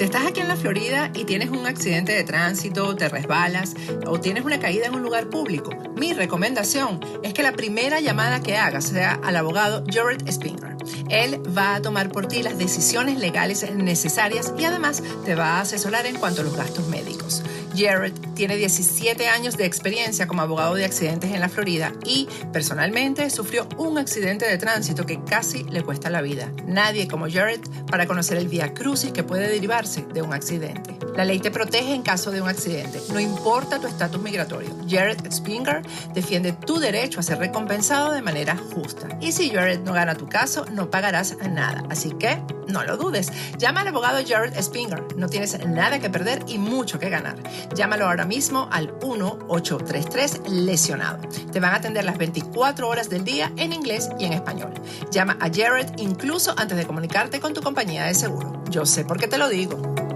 Si estás aquí en la Florida y tienes un accidente de tránsito, te resbalas o tienes una caída en un lugar público, mi recomendación es que la primera llamada que hagas sea al abogado Jared Spinger. Él va a tomar por ti las decisiones legales necesarias y además te va a asesorar en cuanto a los gastos médicos. Jared tiene 17 años de experiencia como abogado de accidentes en la Florida y personalmente sufrió un accidente de tránsito que casi le cuesta la vida. Nadie como Jared para conocer el vía crucis que puede derivarse de un accidente. La ley te protege en caso de un accidente, no importa tu estatus migratorio. Jared Spinger defiende tu derecho a ser recompensado de manera justa. Y si Jared no gana tu caso, no pagarás nada. Así que no lo dudes. Llama al abogado Jared Spinger. No tienes nada que perder y mucho que ganar. Llámalo ahora mismo al 1-833 lesionado. Te van a atender las 24 horas del día en inglés y en español. Llama a Jared incluso antes de comunicarte con tu compañía de seguro. Yo sé por qué te lo digo.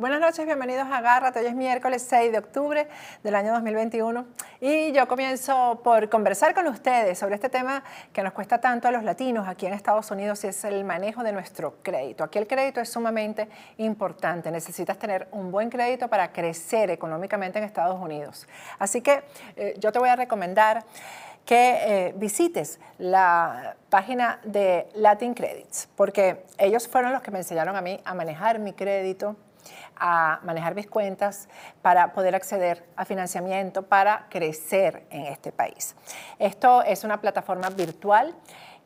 Buenas noches, bienvenidos a Agárrate. Hoy es miércoles 6 de octubre del año 2021 y yo comienzo por conversar con ustedes sobre este tema que nos cuesta tanto a los latinos aquí en Estados Unidos y es el manejo de nuestro crédito. Aquí el crédito es sumamente importante. Necesitas tener un buen crédito para crecer económicamente en Estados Unidos. Así que eh, yo te voy a recomendar que eh, visites la página de Latin Credits, porque ellos fueron los que me enseñaron a mí a manejar mi crédito, a manejar mis cuentas para poder acceder a financiamiento para crecer en este país. Esto es una plataforma virtual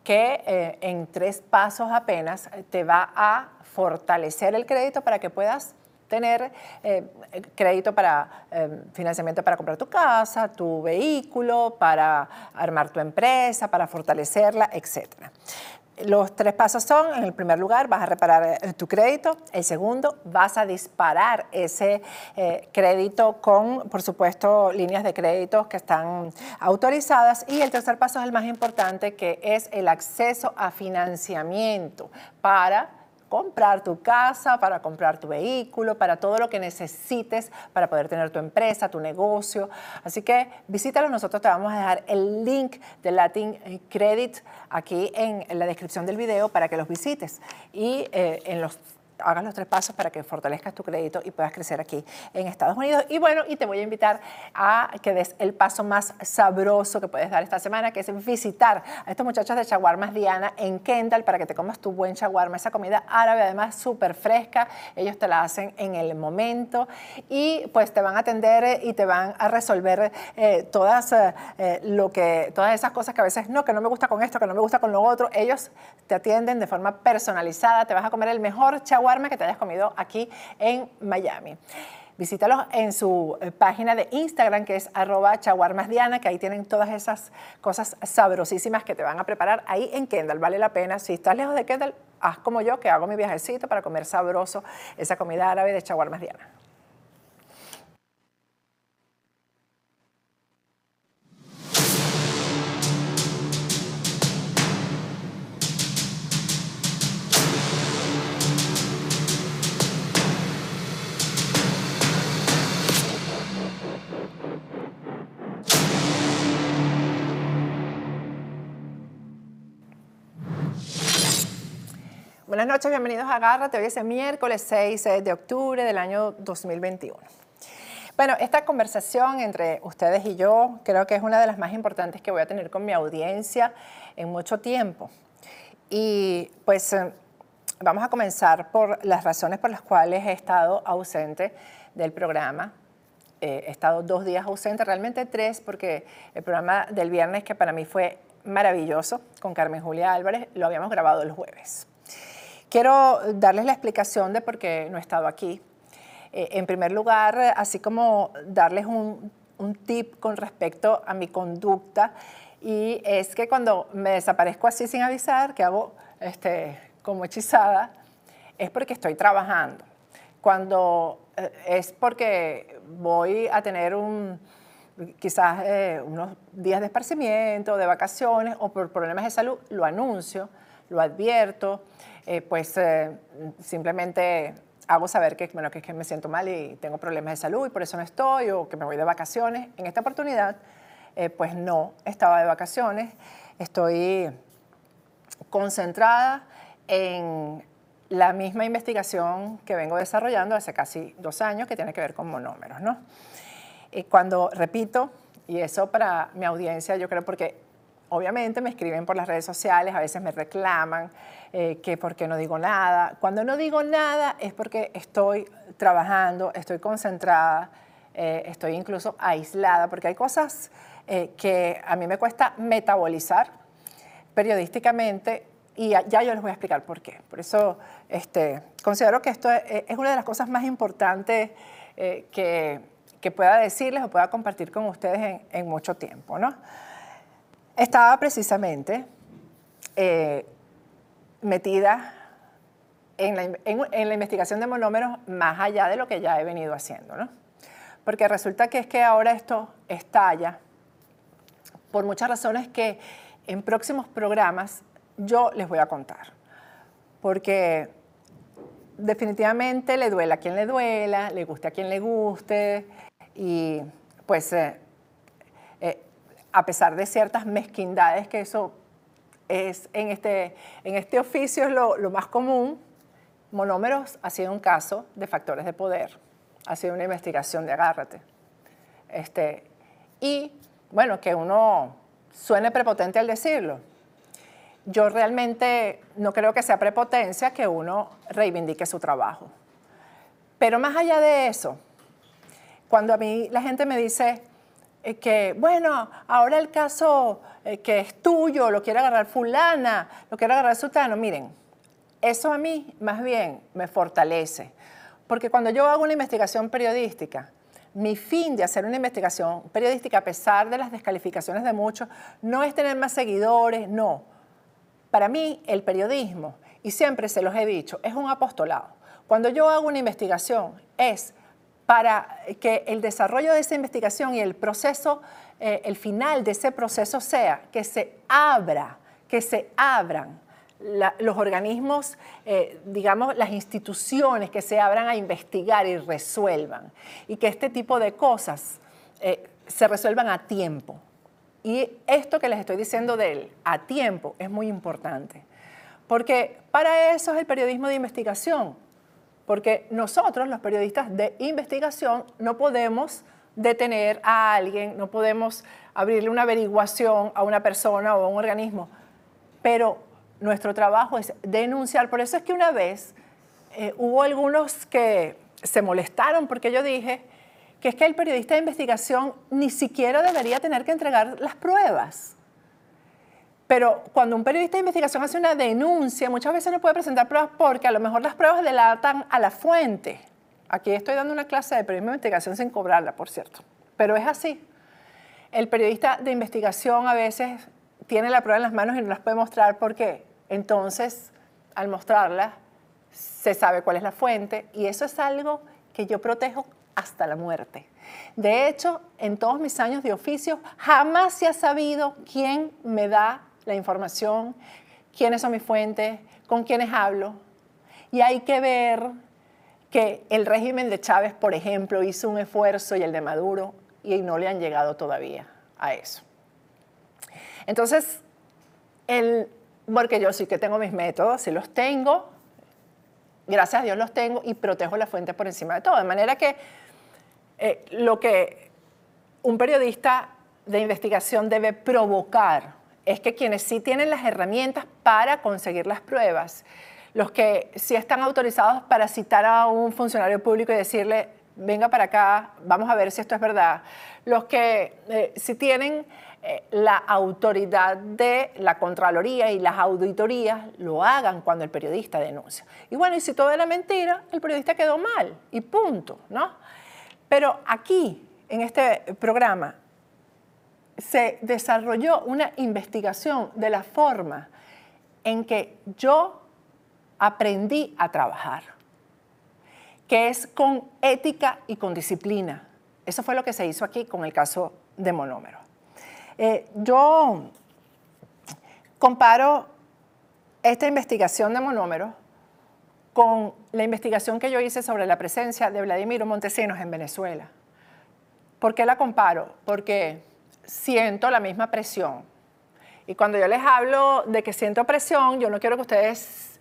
que eh, en tres pasos apenas te va a fortalecer el crédito para que puedas tener eh, crédito para eh, financiamiento para comprar tu casa, tu vehículo, para armar tu empresa, para fortalecerla, etcétera. Los tres pasos son, en el primer lugar, vas a reparar eh, tu crédito. El segundo, vas a disparar ese eh, crédito con, por supuesto, líneas de crédito que están autorizadas. Y el tercer paso es el más importante, que es el acceso a financiamiento para comprar tu casa, para comprar tu vehículo, para todo lo que necesites para poder tener tu empresa, tu negocio. Así que visítalo, nosotros te vamos a dejar el link de Latin Credit aquí en, la descripción del video para que los visites. Y eh, en los hagas los tres pasos para que fortalezcas tu crédito y puedas crecer aquí en Estados Unidos. Y bueno, y te voy a invitar a que des el paso más sabroso que puedes dar esta semana, que es visitar a estos muchachos de Chaguarmas Diana en Kendall para que te comas tu buen chaguarma, esa comida árabe además súper fresca. Ellos te la hacen en el momento y pues te van a atender y te van a resolver eh, todas, eh, lo que, todas esas cosas que a veces no, que no me gusta con esto, que no me gusta con lo otro. Ellos te atienden de forma personalizada, te vas a comer el mejor chaguarma que te hayas comido aquí en Miami. Visítalos en su eh, página de Instagram, que es arroba chaguarmasdiana, que ahí tienen todas esas cosas sabrosísimas que te van a preparar ahí en Kendall. Vale la pena. Si estás lejos de Kendall, haz como yo, que hago mi viajecito para comer sabroso esa comida árabe de chaguarmasdiana. Buenas noches, bienvenidos a Agárrate. Hoy es el miércoles 6 de octubre del año 2021. Bueno, esta conversación entre ustedes y yo creo que es una de las más importantes que voy a tener con mi audiencia en mucho tiempo. Y pues eh, vamos a comenzar por las razones por las cuales he estado ausente del programa. Eh, he estado dos días ausente, realmente tres, porque el programa del viernes, que para mí fue maravilloso, con Carmen Julia Álvarez, lo habíamos grabado el jueves. Quiero darles la explicación de por qué no he estado aquí. Eh, en primer lugar, así como darles un, tip con respecto a mi conducta, y es que cuando me desaparezco así sin avisar, que hago este, como hechizada, es porque estoy trabajando. Cuando eh, es porque voy a tener un, quizás eh, unos días de esparcimiento, de vacaciones o por problemas de salud, lo anuncio, lo advierto. Eh, pues eh, simplemente hago saber que, bueno, que, me siento mal y tengo problemas de salud y por eso no estoy o que me voy de vacaciones. En esta oportunidad, eh, pues no estaba de vacaciones, estoy concentrada en la misma investigación que vengo desarrollando hace casi dos años que tiene que ver con monómeros. ¿no? Y cuando repito, y eso para mi audiencia yo creo porque obviamente me escriben por las redes sociales, a veces me reclaman eh, que por qué no digo nada. Cuando no digo nada es porque estoy trabajando, estoy concentrada, eh, estoy incluso aislada, porque hay cosas eh, que a mí me cuesta metabolizar periodísticamente y ya, yo les voy a explicar por qué. Por eso este, considero que esto es, una de las cosas más importantes que, que, pueda decirles o pueda compartir con ustedes en, en mucho tiempo. ¿no? Estaba precisamente eh, metida en la, investigación de monómeros más allá de lo que ya he venido haciendo, ¿no? Porque resulta que es que ahora esto estalla por muchas razones que en próximos programas yo les voy a contar. Porque definitivamente le duela a quien le duela, le guste a quien le guste, y pues eh, eh, a pesar de ciertas mezquindades que eso es en este, en este oficio es lo, más común, monómeros ha sido un caso de factores de poder, ha sido una investigación de agárrate. Este, y bueno, que uno suene prepotente al decirlo. Yo realmente no creo que sea prepotencia que uno reivindique su trabajo. Pero más allá de eso, cuando a mí la gente me dice, eh, que, bueno, ahora el caso eh, que es tuyo, lo quiere agarrar fulana, lo quiere agarrar sultano, miren, eso a mí más bien me fortalece, porque cuando yo hago una investigación periodística, mi fin de hacer una investigación periodística, a pesar de las descalificaciones de muchos, no es tener más seguidores, no. Para mí, el periodismo, y siempre se los he dicho, es un apostolado. Cuando yo hago una investigación, es para que el desarrollo de esa investigación y el proceso, eh, el final de ese proceso sea que se abra, que se abran los organismos, eh, digamos, las instituciones que se abran a investigar y resuelvan, y que este tipo de cosas eh, se resuelvan a tiempo. Y esto que les estoy diciendo del a tiempo es muy importante, porque para eso es el periodismo de investigación, porque nosotros, los periodistas de investigación, no podemos detener a alguien, no podemos abrirle una averiguación a una persona o a un organismo, pero nuestro trabajo es denunciar. Por eso es que una vez eh, hubo algunos que se molestaron porque yo dije que es que el periodista de investigación ni siquiera debería tener que entregar las pruebas. Pero cuando un periodista de investigación hace una denuncia, muchas veces no puede presentar pruebas porque a lo mejor las pruebas delatan a la fuente. Aquí estoy dando una clase de periodismo de investigación sin cobrarla, por cierto. Pero es así. El periodista de investigación a veces tiene la prueba en las manos y no las puede mostrar porque entonces, al mostrarla, se sabe cuál es la fuente y eso es algo que yo protejo hasta la muerte. De hecho, en todos mis años de oficio, jamás se ha sabido quién me da la información, quiénes son mis fuentes, con quiénes hablo. Y hay que ver que el régimen de Chávez, por ejemplo, hizo un esfuerzo y el de Maduro y no le han llegado todavía a eso. Entonces, el, porque yo sí que tengo mis métodos, sí los tengo, gracias a Dios los tengo y protejo la fuente por encima de todo. De manera que eh, lo que un periodista de investigación debe provocar es que quienes sí tienen las herramientas para conseguir las pruebas, los que sí están autorizados para citar a un funcionario público y decirle, venga para acá, vamos a ver si esto es verdad, los que eh, sí tienen eh, la autoridad de la Contraloría y las auditorías lo hagan cuando el periodista denuncia. Y bueno, y si todo era mentira, el periodista quedó mal y punto, ¿no? Pero aquí, en este programa, se desarrolló una investigación de la forma en que yo aprendí a trabajar, que es con ética y con disciplina. Eso fue lo que se hizo aquí con el caso de monómero. Eh, yo comparo esta investigación de monómeros con la investigación que yo hice sobre la presencia de Vladimiro Montesinos en Venezuela. ¿Por qué la comparo? Porque siento la misma presión. Y cuando yo les hablo de que siento presión, yo no quiero que ustedes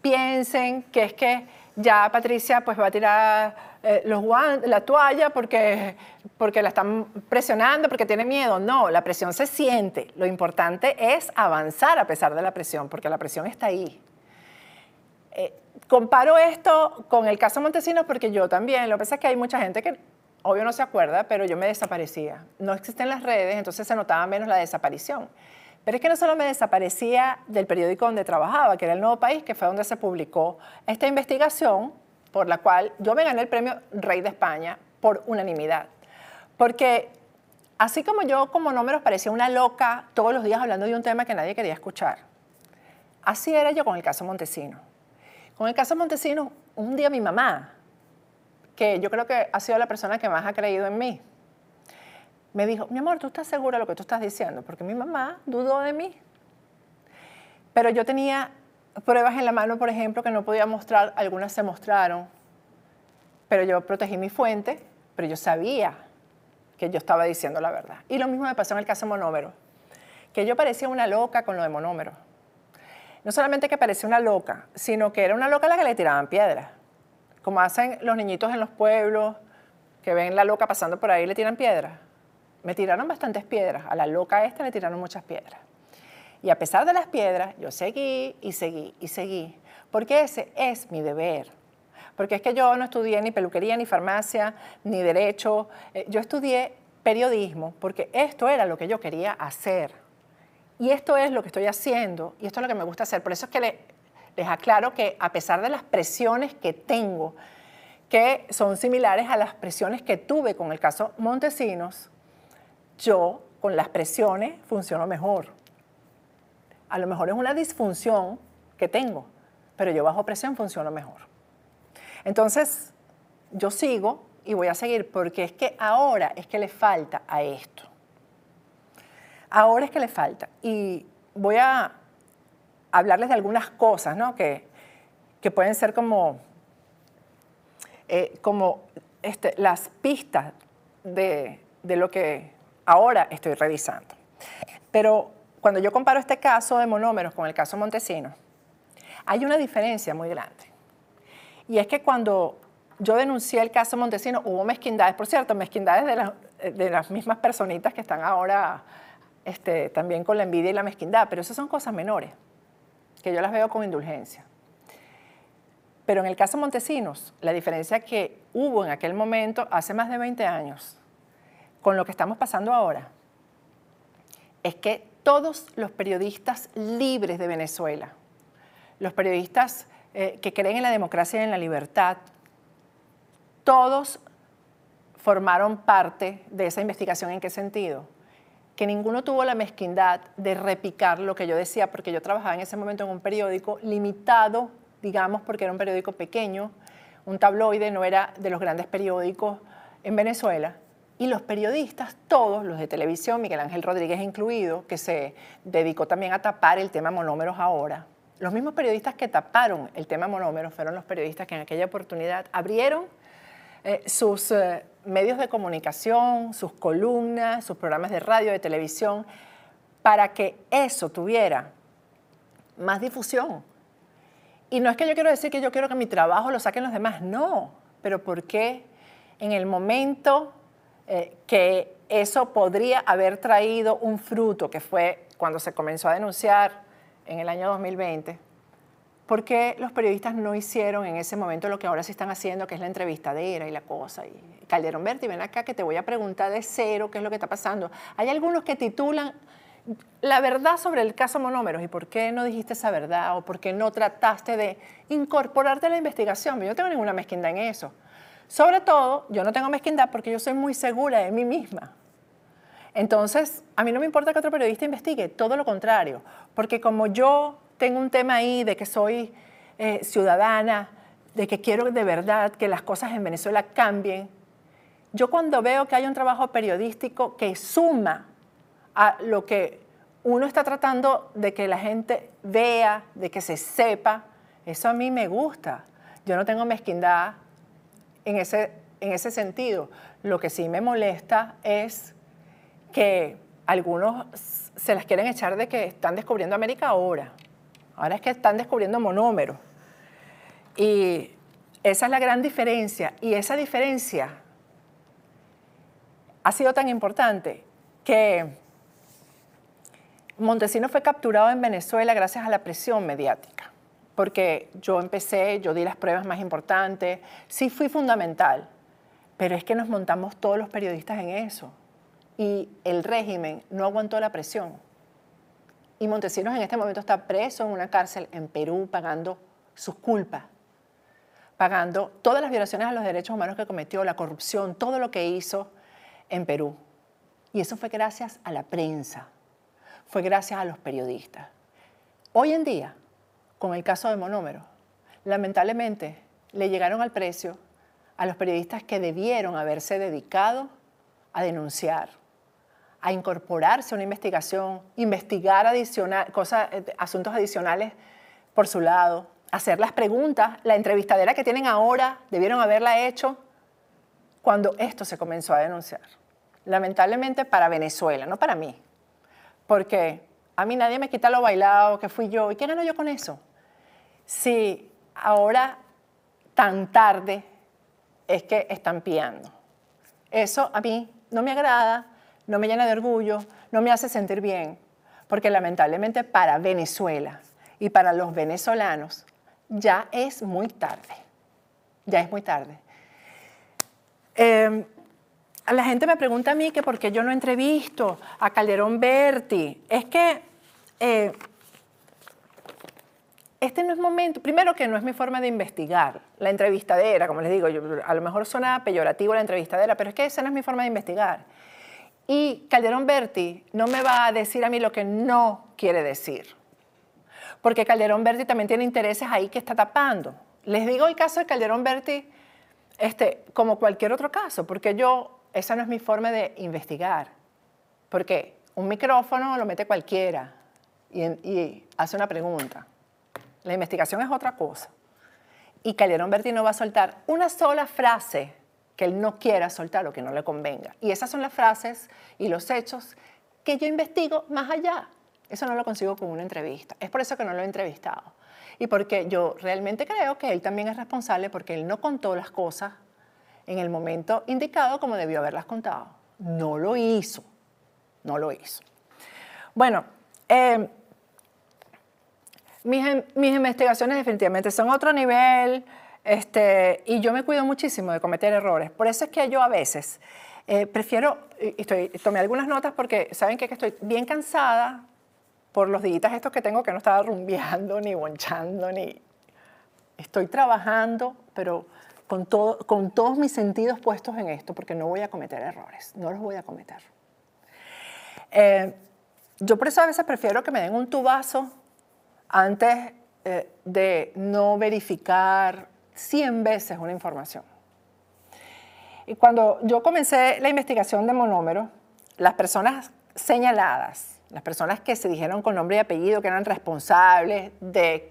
piensen que es que ya Patricia pues va a tirar eh, los la toalla porque, porque la están presionando, porque tiene miedo. No, la presión se siente. Lo importante es avanzar a pesar de la presión, porque la presión está ahí. Eh, comparo esto con el caso Montesinos porque yo también, lo que pasa es que hay mucha gente que obvio no se acuerda, pero yo me desaparecía. No existen las redes, entonces se notaba menos la desaparición. Pero es que no solo me desaparecía del periódico donde trabajaba, que era El Nuevo País, que fue donde se publicó esta investigación por la cual yo me gané el premio Rey de España por unanimidad. Porque así como yo como números parecía una loca todos los días hablando de un tema que nadie quería escuchar, así era yo con el caso Montesino. Con el caso Montesino, un día mi mamá, que yo creo que ha sido la persona que más ha creído en mí, me dijo, mi amor, ¿tú estás segura de lo que tú estás diciendo? Porque mi mamá dudó de mí. Pero yo tenía pruebas en la mano, por ejemplo, que no podía mostrar, algunas se mostraron, pero yo protegí mi fuente, pero yo sabía que yo estaba diciendo la verdad. Y lo mismo me pasó en el caso de monómero, que yo parecía una loca con lo de monómero. No solamente que parecía una loca, sino que era una loca a la que le tiraban piedras, como hacen los niñitos en los pueblos, que ven la loca pasando por ahí y le tiran piedras me tiraron bastantes piedras. A la loca esta le tiraron muchas piedras. Y a pesar de las piedras, yo seguí y seguí y seguí. Porque ese es mi deber. Porque es que yo no estudié ni peluquería, ni farmacia, ni derecho. Eh, yo estudié periodismo porque esto era lo que yo quería hacer. Y esto es lo que estoy haciendo y esto es lo que me gusta hacer. Por eso es que les aclaro que a pesar de las presiones que tengo, que son similares a las presiones que tuve con el caso Montesinos, yo con las presiones funciono mejor. A lo mejor es una disfunción que tengo, pero yo bajo presión funciono mejor. Entonces, yo sigo y voy a seguir porque es que ahora es que le falta a esto. Ahora es que le falta. Y voy a hablarles de algunas cosas ¿no? que, que pueden ser como, eh, como este, las pistas de, de lo que ahora estoy revisando. Pero cuando yo comparo este caso de monómeros con el caso Montesino, hay una diferencia muy grande. Y es que cuando yo denuncié el caso Montesino, hubo mezquindades, por cierto, mezquindades de, las mismas personitas que están ahora este, también con la envidia y la mezquindad, pero esas son cosas menores, que yo las veo con indulgencia. Pero en el caso Montesinos, la diferencia que hubo en aquel momento, hace más de 20 años, con lo que estamos pasando ahora es que todos los periodistas libres de Venezuela, los periodistas eh, que creen en la democracia y en la libertad, todos formaron parte de esa investigación. ¿En qué sentido? Que ninguno tuvo la mezquindad de repicar lo que yo decía, porque yo trabajaba en ese momento en un periódico limitado, digamos, porque era un periódico pequeño, un tabloide, no era de los grandes periódicos en Venezuela. Y los periodistas, todos los de televisión, Miguel Ángel Rodríguez incluido, que se dedicó también a tapar el tema monómeros ahora, los mismos periodistas que taparon el tema monómeros fueron los periodistas que en aquella oportunidad abrieron eh, sus eh, medios de comunicación, sus columnas, sus programas de radio, de televisión, para que eso tuviera más difusión. Y no es que yo quiero decir que yo quiero que mi trabajo lo saquen los demás, no, pero ¿por qué en el momento eh, que eso podría haber traído un fruto, que fue cuando se comenzó a denunciar en el año 2020, ¿por qué los periodistas no hicieron en ese momento lo que ahora sí están haciendo, que es la entrevistadera y la cosa? Y Calderón Berti, ven acá que te voy a preguntar de cero qué es lo que está pasando. Hay algunos que titulan la verdad sobre el caso Monómeros y por qué no dijiste esa verdad o por qué no trataste de incorporarte a la investigación. Yo no tengo ninguna mezquindad en eso. Sobre todo, yo no tengo mezquindad porque yo soy muy segura de mí misma. Entonces, a mí no me importa que otro periodista investigue, todo lo contrario, porque como yo tengo un tema ahí de que soy eh, ciudadana, de que quiero de verdad que las cosas en Venezuela cambien, yo cuando veo que hay un trabajo periodístico que suma a lo que uno está tratando de que la gente vea, de que se sepa, eso a mí me gusta. Yo no tengo mezquindad en ese, en ese sentido. Lo que sí me molesta es que algunos se las quieren echar de que están descubriendo América ahora. Ahora es que están descubriendo monómeros. Y esa es la gran diferencia. Y esa diferencia ha sido tan importante que Montesinos fue capturado en Venezuela gracias a la presión mediática, porque yo empecé, yo di las pruebas más importantes, sí fui fundamental, pero es que nos montamos todos los periodistas en eso y el régimen no aguantó la presión. Y Montesinos en este momento está preso en una cárcel en Perú pagando sus culpas, pagando todas las violaciones a los derechos humanos que cometió, la corrupción, todo lo que hizo en Perú. Y eso fue gracias a la prensa, fue gracias a los periodistas. Hoy en día, con el caso de Monómero, lamentablemente le llegaron al precio a los periodistas que debieron haberse dedicado a denunciar, a incorporarse a una investigación, investigar adicional, cosas, eh, asuntos adicionales por su lado, hacer las preguntas. La entrevistadera que tienen ahora debieron haberla hecho cuando esto se comenzó a denunciar. Lamentablemente para Venezuela, no para mí, porque a mí nadie me quita lo bailado que fui yo. ¿Y qué gano yo con eso? Si ahora tan tarde es que están piando. Eso a mí no me agrada, no me llena de orgullo, no me hace sentir bien, porque lamentablemente para Venezuela y para los venezolanos ya es muy tarde. Ya es muy tarde. Eh, la gente me pregunta a mí que por qué yo no entrevisto a Calderón Berti. Es que eh, este no es momento, primero que no es mi forma de investigar, la entrevistadera, como les digo, a lo mejor suena peyorativo la entrevistadera, pero es que esa no es mi forma de investigar. Y Calderón Berti no me va a decir a mí lo que no quiere decir, porque Calderón Berti también tiene intereses ahí que está tapando. Les digo el caso de Calderón Berti este, como cualquier otro caso, porque yo esa no es mi forma de investigar, porque un micrófono lo mete cualquiera y, hace una pregunta. La investigación es otra cosa. Y Calderón Berti no va a soltar una sola frase que él no quiera soltar o que no le convenga. Y esas son las frases y los hechos que yo investigo más allá. Eso no lo consigo con una entrevista. Es por eso que no lo he entrevistado. Y porque yo realmente creo que él también es responsable porque él no contó las cosas en el momento indicado como debió haberlas contado. No lo hizo, no lo hizo. Bueno, eh, mis, investigaciones definitivamente son otro nivel este, y yo me cuido muchísimo de cometer errores. Por eso es que yo a veces eh, prefiero, y estoy, tomé algunas notas porque saben que estoy bien cansada por los días estos que tengo que no estaba rumbeando, ni bonchando, ni... Estoy trabajando, pero con, todo, con todos mis sentidos puestos en esto, porque no voy a cometer errores, no los voy a cometer. Eh, yo por eso a veces prefiero que me den un tubazo antes eh, de no verificar 100 veces una información. Y cuando yo comencé la investigación de monómeros, las personas señaladas, las personas que se dijeron con nombre y apellido que eran responsables de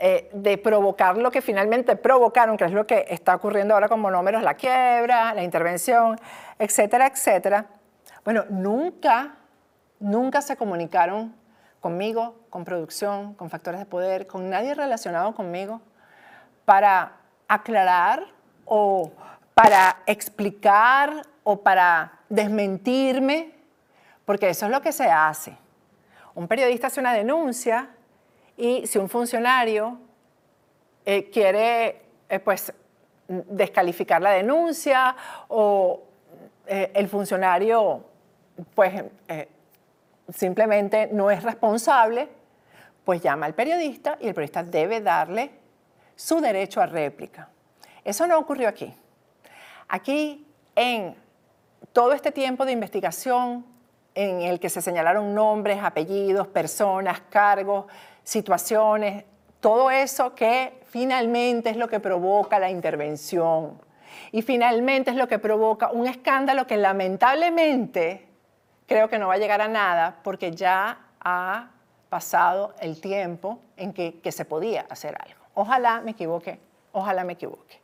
eh, de provocar lo que finalmente provocaron, que es lo que está ocurriendo ahora con monómeros, la quiebra, la intervención, etcétera, etcétera. Bueno, nunca, nunca se comunicaron conmigo, con producción, con factores de poder, con nadie relacionado conmigo para aclarar o para explicar o para desmentirme, porque eso es lo que se hace. Un periodista hace una denuncia y si un funcionario eh, quiere eh, pues, descalificar la denuncia o eh, el funcionario pues, simplemente no es responsable, pues llama al periodista y el periodista debe darle su derecho a réplica. Eso no ocurrió aquí. Aquí, en todo este tiempo de investigación en el que se señalaron nombres, apellidos, personas, cargos, situaciones, todo eso que finalmente es lo que provoca la intervención y finalmente es lo que provoca un escándalo que lamentablemente creo que no va a llegar a nada porque ya ha pasado el tiempo en que, se podía hacer algo. Ojalá me equivoque, ojalá me equivoque.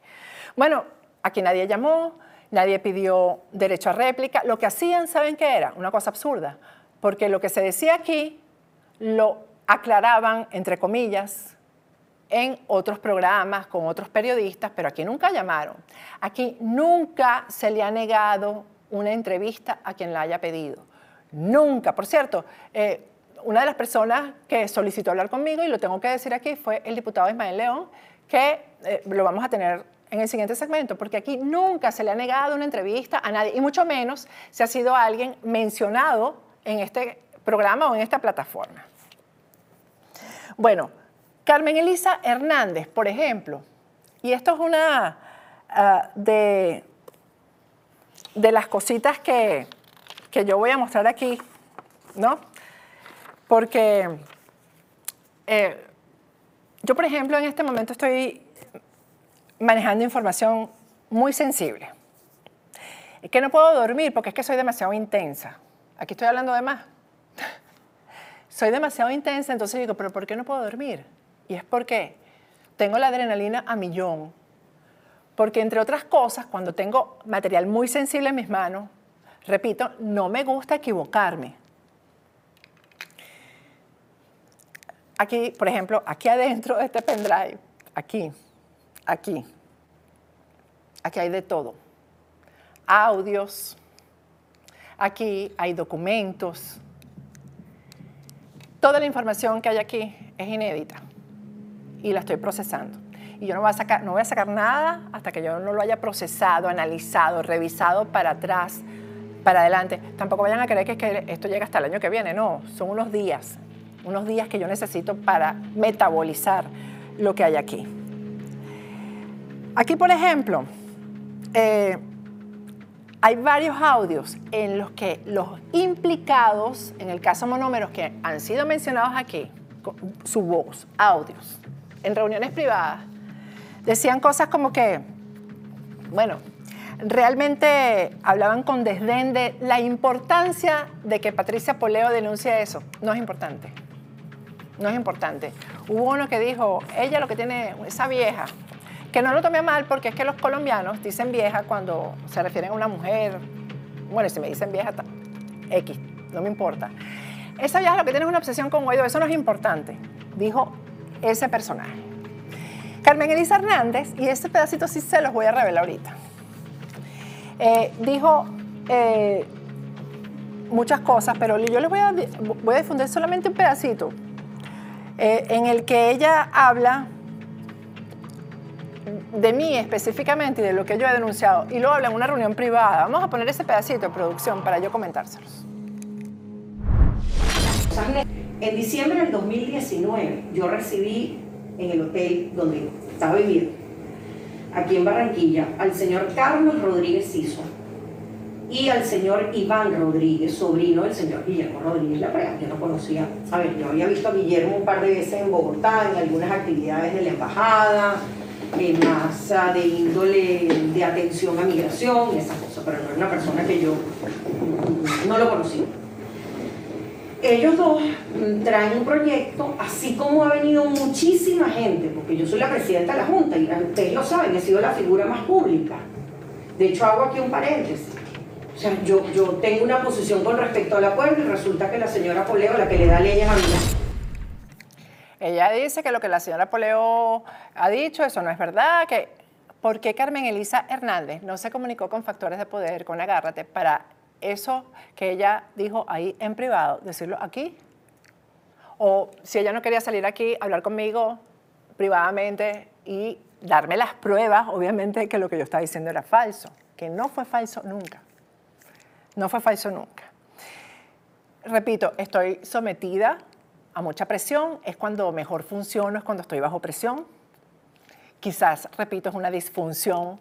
Bueno, aquí nadie llamó, nadie pidió derecho a réplica. Lo que hacían, ¿saben qué era? Una cosa absurda, porque lo que se decía aquí lo aclaraban, entre comillas, en otros programas con otros periodistas, pero aquí nunca llamaron. Aquí nunca se le ha negado una entrevista a quien la haya pedido. Nunca. Por cierto, eh, una de las personas que solicitó hablar conmigo, y lo tengo que decir aquí, fue el diputado Ismael León, que eh, lo vamos a tener en el siguiente segmento, porque aquí nunca se le ha negado una entrevista a nadie, y mucho menos si ha sido alguien mencionado en este programa o en esta plataforma. Bueno, Carmen Elisa Hernández, por ejemplo, y esto es una ah, de, de las cositas que, que yo voy a mostrar aquí, ¿no? Porque eh, yo, por ejemplo, en este momento estoy manejando información muy sensible. Es que no puedo dormir porque es que soy demasiado intensa. Aquí estoy hablando de más. soy demasiado intensa, entonces digo, pero ¿por qué no puedo dormir? Y es porque tengo la adrenalina a millón. Porque entre otras cosas, cuando tengo material muy sensible en mis manos, repito, no me gusta equivocarme. Aquí, por ejemplo, aquí adentro de este pendrive, aquí, aquí, aquí hay de todo. Audios, aquí hay documentos. Toda la información que hay aquí es inédita y la estoy procesando. Y yo no voy, a sacar, nada hasta que yo no lo haya procesado, analizado, revisado para atrás, para adelante. Tampoco vayan a creer que, que esto llega hasta el año que viene, no, son unos días, unos días que yo necesito para metabolizar lo que hay aquí. Aquí, por ejemplo, eh, hay varios audios en los que los implicados, en el caso monómeros que han sido mencionados aquí, su voz, audios, en reuniones privadas, decían cosas como que, bueno, realmente hablaban con desdén de la importancia de que Patricia Poleo denuncie eso. No es importante. No es importante. Hubo uno que dijo, ella lo que tiene, esa vieja, que no lo tome mal porque es que los colombianos dicen vieja cuando se refieren a una mujer. Bueno, si me dicen vieja, X, no me importa. Esa vieja lo que tiene es una obsesión con Guaidó, eso no es importante, dijo ese personaje. Carmen Elisa Hernández, y este pedacito sí se los voy a revelar ahorita, eh, dijo eh, muchas cosas, pero yo les voy a difundir solamente un pedacito eh, en el que ella habla de mí específicamente y de lo que yo he denunciado, y luego habla en una reunión privada. Vamos a poner ese pedacito de producción para yo comentárselos. En diciembre del 2019 yo recibí en el hotel donde estaba viviendo, aquí en Barranquilla, al señor Carlos Rodríguez Ciso y al señor Iván Rodríguez, sobrino del señor Guillermo Rodríguez Laprea. Yo no conocía, a ver, yo había visto a Guillermo un par de veces en Bogotá, en algunas actividades de la embajada, en masa de índole de atención a migración y esas cosas, pero no era una persona que yo no lo conocía ellos dos traen un proyecto, así como ha venido muchísima gente, porque yo soy la presidenta de la Junta y ustedes lo saben, he sido la figura más pública. De hecho, hago aquí un paréntesis. O sea, yo, yo tengo una posición con respecto al acuerdo y resulta que la señora Poleo, la que le da leyes a mí. Ella dice que lo que la señora Poleo ha dicho, eso no es verdad, que ¿por qué Carmen Elisa Hernández no se comunicó con factores de poder, con Agárrate, para eso que ella dijo ahí en privado, decirlo aquí. O si ella no quería salir aquí, hablar conmigo privadamente y darme las pruebas, obviamente, que lo que yo estaba diciendo era falso, que no fue falso nunca. No fue falso nunca. Repito, estoy sometida a mucha presión, es cuando mejor funciono, es cuando estoy bajo presión. Quizás, repito, es una disfunción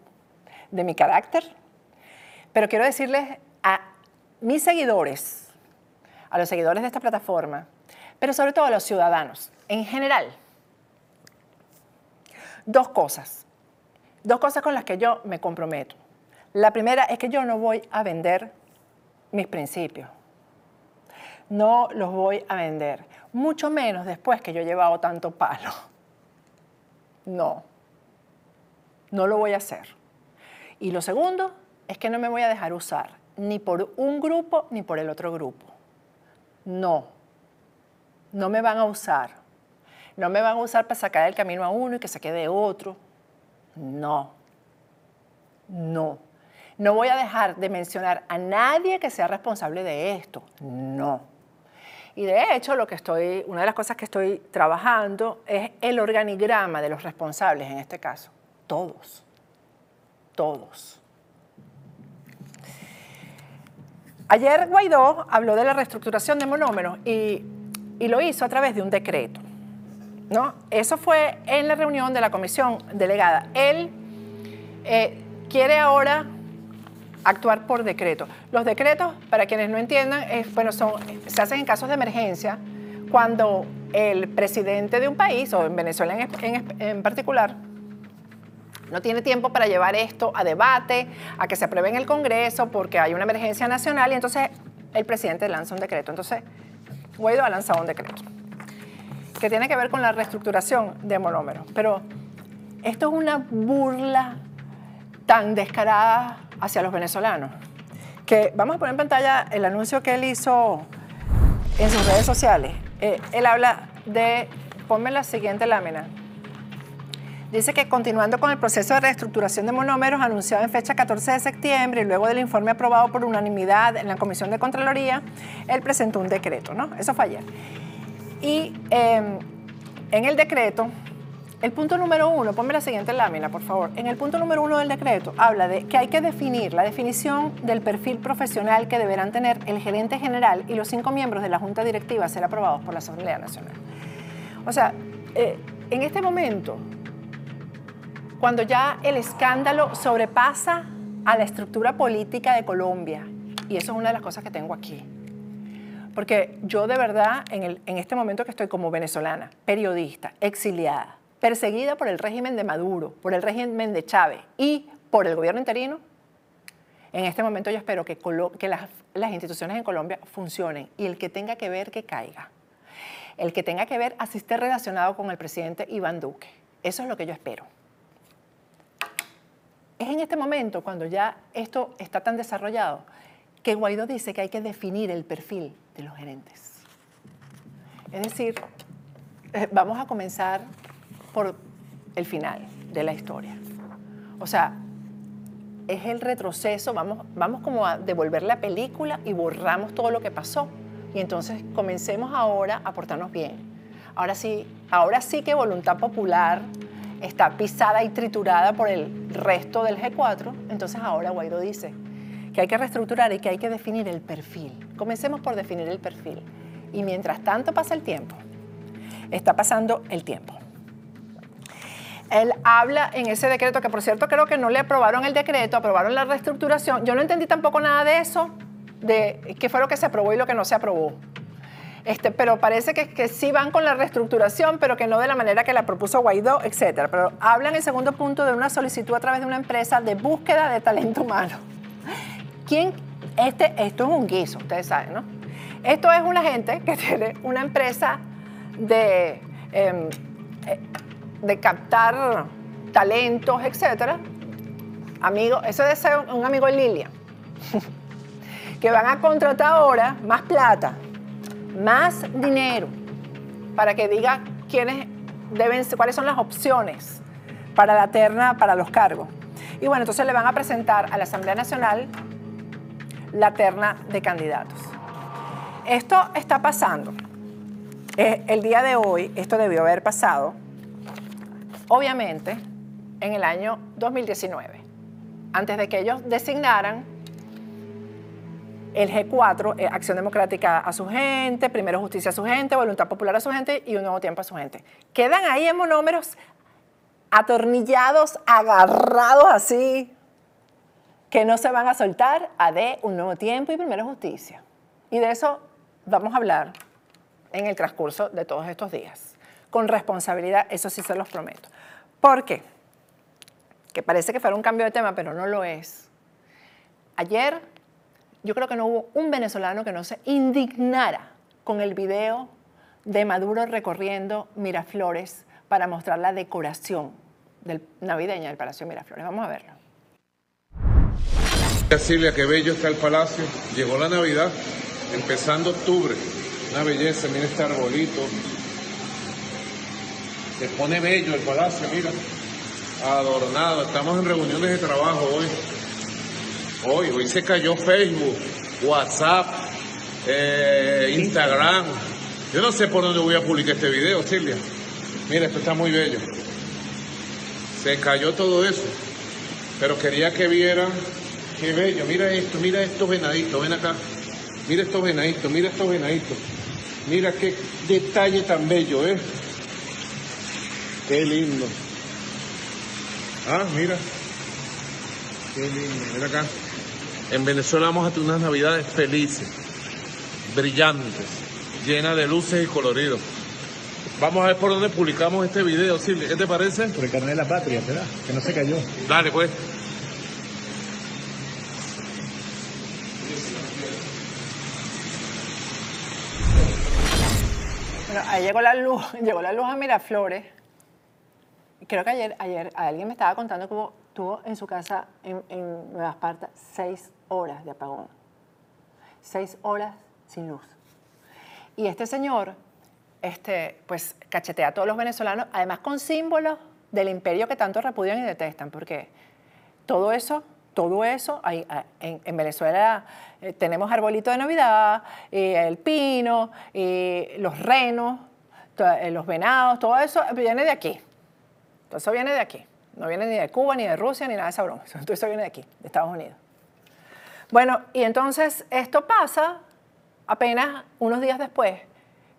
de mi carácter, pero quiero decirles a mis seguidores, a los seguidores de esta plataforma, pero sobre todo a los ciudadanos en general, dos cosas, dos cosas con las que yo me comprometo. La primera es que yo no voy a vender mis principios, no los voy a vender, mucho menos después que yo he llevado tanto palo. No, no lo voy a hacer. Y lo segundo es que no me voy a dejar usar ni por un grupo ni por el otro grupo. No, no me van a usar. No me van a usar para sacar el camino a uno y que se quede otro. No. No. No voy a dejar de mencionar a nadie que sea responsable de esto. No. Y de hecho, lo que estoy, una de las cosas que estoy trabajando es el organigrama de los responsables en este caso. Todos. Todos. Ayer Guaidó habló de la reestructuración de monómeros y, y lo hizo a través de un decreto. ¿no? Eso fue en la reunión de la comisión delegada. Él eh, quiere ahora actuar por decreto. Los decretos, para quienes no entiendan, bueno, son, se hacen en casos de emergencia cuando el presidente de un país, o en Venezuela en, en particular, no tiene tiempo para llevar esto a debate, a que se apruebe en el Congreso, porque hay una emergencia nacional y entonces el presidente lanza un decreto. Entonces, Guaidó ha lanzado un decreto que tiene que ver con la reestructuración de monómeros. Pero esto es una burla tan descarada hacia los venezolanos que vamos a poner en pantalla el anuncio que él hizo en sus redes sociales. Eh, él habla de, ponme la siguiente lámina. Dice que continuando con el proceso de reestructuración de monómeros anunciado en fecha 14 de septiembre y luego del informe aprobado por unanimidad en la Comisión de Contraloría, él presentó un decreto, ¿no? Eso fue. Y em, en el decreto, el punto número uno, ponme la siguiente lámina, por favor. En el punto número uno del decreto habla de que hay que definir la definición del perfil profesional que deberán tener el gerente general y los cinco miembros de la Junta Directiva a ser aprobados por la Asamblea Nacional. O sea, eh, en este momento, cuando ya el escándalo sobrepasa a la estructura política de Colombia, y eso es una de las cosas que tengo aquí, porque yo de verdad, en, en este momento que estoy como venezolana, periodista, exiliada, perseguida por el régimen de Maduro, por el régimen de Chávez y por el gobierno interino, en este momento yo espero que, las, las, instituciones en Colombia funcionen y el que tenga que ver que caiga. El que tenga que ver así esté relacionado con el presidente Iván Duque. Eso es lo que yo espero. Es en este momento, cuando ya esto está tan desarrollado, que Guaidó dice que hay que definir el perfil de los gerentes. Es decir, eh, vamos a comenzar por el final de la historia. O sea, es el retroceso, vamos, vamos como a devolver la película y borramos todo lo que pasó. Y entonces comencemos ahora a portarnos bien. Ahora sí, ahora sí que voluntad popular está pisada y triturada por el resto del G4, entonces ahora Guaidó dice, que hay que reestructurar y que hay que definir el perfil. Comencemos por definir el perfil. Y mientras tanto pasa el tiempo, está pasando el tiempo. Él habla en ese decreto, que por cierto creo que no le aprobaron el decreto, aprobaron la reestructuración. Yo no entendí tampoco nada de eso, de qué fue lo que se aprobó y lo que no se aprobó. Este, pero parece que, que, sí van con la reestructuración, pero que no de la manera que la propuso Guaidó, etc. Pero hablan en el segundo punto de una solicitud a través de una empresa de búsqueda de talento humano. ¿Quién? Este, esto es un guiso, ustedes saben, ¿no? Esto es una gente que tiene una empresa de, em, eh, de captar talentos, etcétera. Amigo, ese debe ser un amigo de Lilia, que van a contratar ahora más plata, más dinero, para que diga quiénes deben, cuáles son las opciones para la terna, para los cargos. Y bueno, entonces le van a presentar a la Asamblea Nacional la terna de candidatos. Esto está pasando. Eh, el día de hoy, esto debió haber pasado, obviamente, en el año 2019, antes de que ellos designaran el G4, eh, Acción Democrática a su gente, Primero Justicia a su gente, Voluntad Popular a su gente y Un Nuevo Tiempo a su gente. Quedan ahí en monómeros atornillados, agarrados así, que no se van a soltar a de un nuevo tiempo y primero justicia. Y de eso vamos a hablar en el transcurso de todos estos días. Con responsabilidad, eso sí se los prometo. ¿Por qué? Que parece que fuera un cambio de tema, pero no lo es. Ayer yo creo que no hubo un venezolano que no se indignara con el video de Maduro recorriendo Miraflores para mostrar la decoración del, navideña del Palacio Miraflores. Vamos a verlo. Silvia, qué bello está el palacio. Llegó la Navidad, empezando octubre. Una belleza, mira este arbolito. Se pone bello el palacio, mira. Adornado. Estamos en reuniones de trabajo hoy. Hoy, hoy se cayó Facebook, WhatsApp, eh, Instagram. Yo no sé por dónde voy a publicar este video, Silvia. Mira, esto está muy bello. Se cayó todo eso. Pero quería que vieran qué bello. Mira esto, mira estos venaditos, ven acá. Mira estos venaditos, mira estos venaditos. Mira qué detalle tan bello, ¿eh? Qué lindo. Ah, mira. Qué lindo, mira acá. En Venezuela vamos a tener unas navidades felices, brillantes, llenas de luces y coloridos. Vamos a ver por dónde publicamos este video, Silvia. ¿Qué te parece? Por el carnet de la patria, ¿verdad? Que no se cayó. Dale, pues. Bueno, ahí llegó la luz, llegó la luz a Miraflores. Creo que ayer, ayer alguien me estaba contando cómo tuvo en su casa en, Nueva Esparta seis horas de apagón. Seis horas sin luz. Y este señor, este, pues cachetea a todos los venezolanos, además con símbolos del imperio que tanto repudian y detestan, porque todo eso, todo eso, hay, ah, en, en Venezuela eh, tenemos arbolito de Navidad, el pino, los renos, eh, los venados, todo eso viene de aquí. Todo eso viene de aquí. No viene ni de Cuba, ni de Rusia, ni nada de esa broma. Todo eso viene de aquí, de Estados Unidos. Bueno, y entonces esto pasa apenas unos días después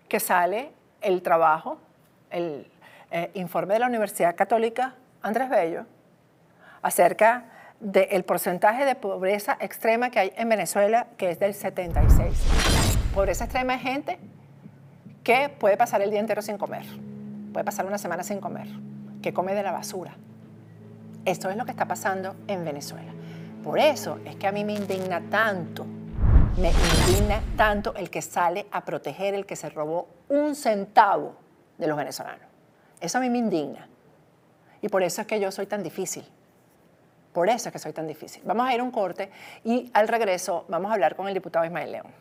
que sale el trabajo, el eh, informe de la Universidad Católica Andrés Bello acerca del porcentaje de pobreza extrema que hay en Venezuela, que es del 76. Pobreza extrema es gente que puede pasar el día entero sin comer, puede pasar una semana sin comer, que come de la basura. Esto es lo que está pasando en Venezuela. Por eso es que a mí me indigna tanto, me indigna tanto el que sale a proteger el que se robó un centavo de los venezolanos. Eso a mí me indigna. Y por eso es que yo soy tan difícil. Por eso es que soy tan difícil. Vamos a ir a un corte y al regreso vamos a hablar con el diputado Ismael León.